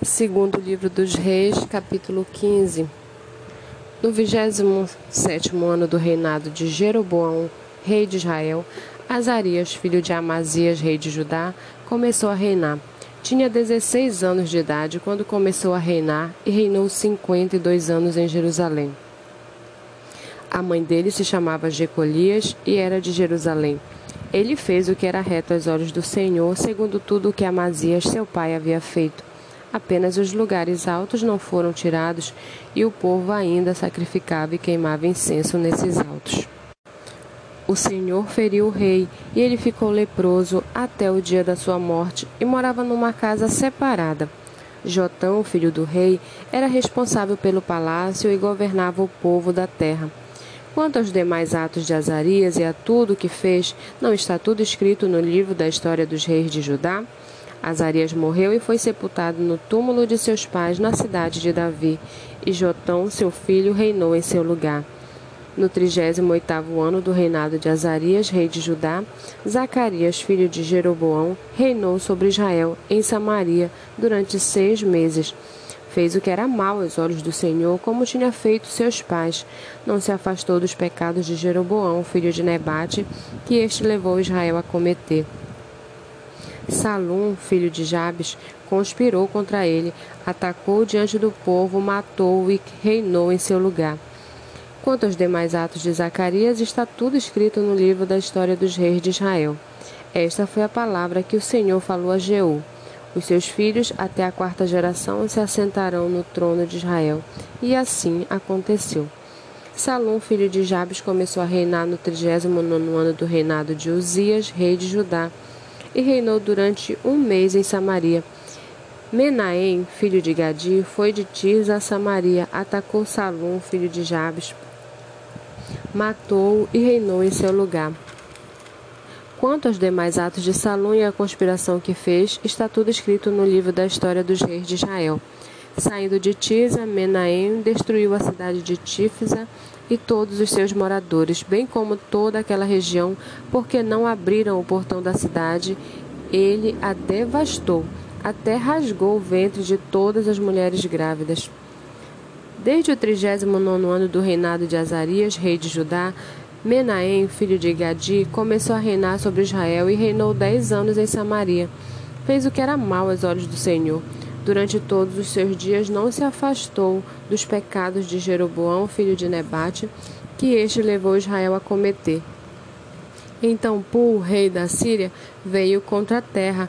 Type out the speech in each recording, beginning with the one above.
Segundo livro dos Reis, capítulo 15. No 27 ano do reinado de Jeroboão, rei de Israel, Azarias, filho de Amazias, rei de Judá, começou a reinar. Tinha 16 anos de idade quando começou a reinar e reinou 52 anos em Jerusalém. A mãe dele se chamava Jecolias e era de Jerusalém. Ele fez o que era reto aos olhos do Senhor, segundo tudo o que Amazias, seu pai, havia feito. Apenas os lugares altos não foram tirados e o povo ainda sacrificava e queimava incenso nesses altos. O Senhor feriu o rei e ele ficou leproso até o dia da sua morte e morava numa casa separada. Jotão, filho do rei, era responsável pelo palácio e governava o povo da terra. Quanto aos demais atos de Azarias e a tudo o que fez, não está tudo escrito no livro da história dos reis de Judá? Azarias morreu e foi sepultado no túmulo de seus pais na cidade de Davi, e Jotão, seu filho, reinou em seu lugar. No trigésimo oitavo ano do reinado de Azarias, rei de Judá, Zacarias, filho de Jeroboão, reinou sobre Israel, em Samaria, durante seis meses. Fez o que era mal aos olhos do Senhor, como tinha feito seus pais. Não se afastou dos pecados de Jeroboão, filho de Nebate, que este levou Israel a cometer. Salum, filho de Jabes, conspirou contra ele, atacou diante do povo, matou-o e reinou em seu lugar. Quanto aos demais atos de Zacarias, está tudo escrito no livro da história dos reis de Israel. Esta foi a palavra que o Senhor falou a Jeú. Os seus filhos, até a quarta geração, se assentarão no trono de Israel. E assim aconteceu. Salom, filho de Jabes, começou a reinar no trigésimo nono ano do reinado de Uzias, rei de Judá e reinou durante um mês em Samaria. Menahem, filho de Gadi, foi de Tirza a Samaria, atacou Salom, filho de Jabes, matou-o e reinou em seu lugar. Quanto aos demais atos de Salom e a conspiração que fez, está tudo escrito no livro da história dos reis de Israel. Saindo de Tisa, Menahem destruiu a cidade de Tífisa e todos os seus moradores, bem como toda aquela região, porque não abriram o portão da cidade, ele a devastou, até rasgou o ventre de todas as mulheres grávidas. Desde o 39 ano do reinado de Azarias, rei de Judá, Menahem, filho de Gadi, começou a reinar sobre Israel e reinou dez anos em Samaria. Fez o que era mal aos olhos do Senhor Durante todos os seus dias não se afastou dos pecados de Jeroboão, filho de Nebate, que este levou Israel a cometer. Então Pul, rei da Síria, veio contra a terra,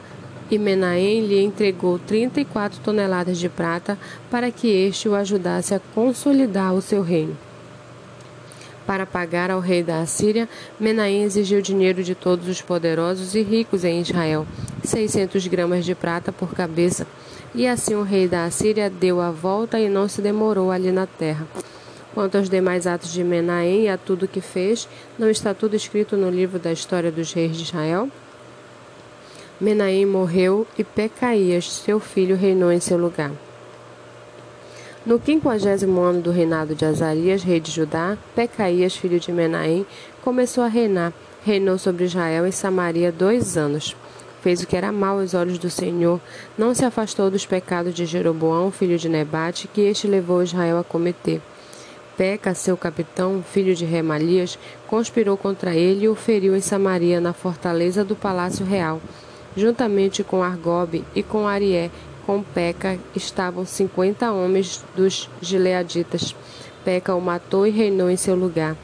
e Menahem lhe entregou trinta e quatro toneladas de prata para que este o ajudasse a consolidar o seu reino. Para pagar ao rei da Assíria, Menahem exigiu dinheiro de todos os poderosos e ricos em Israel, 600 gramas de prata por cabeça, e assim o rei da Assíria deu a volta e não se demorou ali na terra. Quanto aos demais atos de Menahem e a tudo que fez, não está tudo escrito no livro da história dos reis de Israel? Menahem morreu e Pecaías, seu filho, reinou em seu lugar. No quinquagésimo ano do reinado de Azarias, rei de Judá, Pecaías, filho de Menahem, começou a reinar. Reinou sobre Israel e Samaria dois anos fez o que era mal aos olhos do Senhor, não se afastou dos pecados de Jeroboão, filho de Nebate, que este levou Israel a cometer. Peca, seu capitão, filho de Remalias, conspirou contra ele e o feriu em Samaria, na fortaleza do palácio real. Juntamente com Argobe e com Arié, com Peca, estavam cinquenta homens dos gileaditas. Peca o matou e reinou em seu lugar.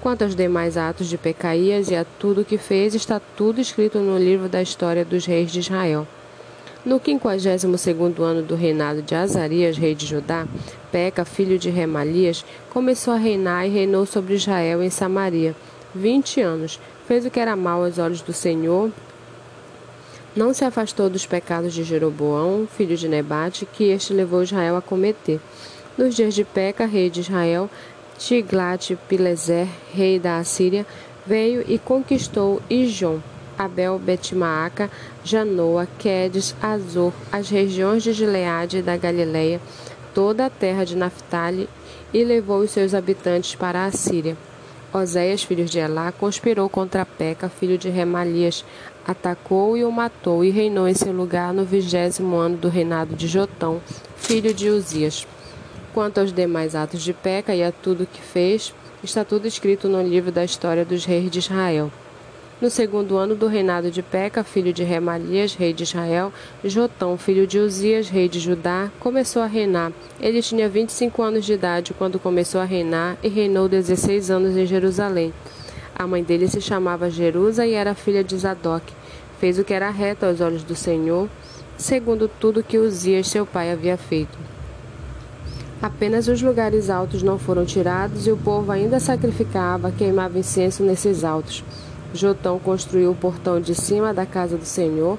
Quanto aos demais atos de Pecaías e a tudo que fez, está tudo escrito no livro da história dos reis de Israel. No quinquagésimo segundo ano do reinado de Azarias, rei de Judá, Peca, filho de Remalias, começou a reinar e reinou sobre Israel em Samaria. Vinte anos. Fez o que era mal aos olhos do Senhor. Não se afastou dos pecados de Jeroboão, filho de Nebate, que este levou Israel a cometer. Nos dias de Peca, rei de Israel, Tiglat-Pileser, rei da Assíria, veio e conquistou Ijon, Abel, Betmaaca, Janoa, Quedes, Azor, as regiões de Gileade e da Galileia, toda a terra de Naphtali, e levou os seus habitantes para a Síria. Oséias, filho de Elá, conspirou contra Peca, filho de Remalias, atacou e o matou, e reinou em seu lugar no vigésimo ano do reinado de Jotão, filho de Uzias. Quanto aos demais atos de Peca e a tudo que fez, está tudo escrito no livro da história dos reis de Israel. No segundo ano do reinado de Peca, filho de Remalias, rei de Israel, Jotão, filho de Uzias, rei de Judá, começou a reinar. Ele tinha 25 anos de idade quando começou a reinar e reinou 16 anos em Jerusalém. A mãe dele se chamava Jerusa e era filha de Zadok. Fez o que era reto aos olhos do Senhor, segundo tudo que Uzias, seu pai, havia feito. Apenas os lugares altos não foram tirados e o povo ainda sacrificava, queimava incenso nesses altos. Jotão construiu o portão de cima da casa do Senhor.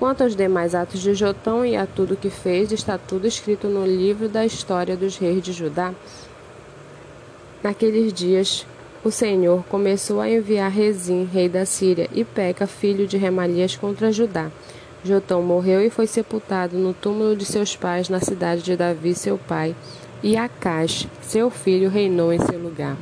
Quanto aos demais atos de Jotão e a tudo que fez, está tudo escrito no livro da história dos reis de Judá. Naqueles dias, o Senhor começou a enviar Rezim, rei da Síria, e Peca, filho de Remalias, contra Judá. Jotão morreu e foi sepultado no túmulo de seus pais na cidade de Davi, seu pai, e Acás, seu filho, reinou em seu lugar.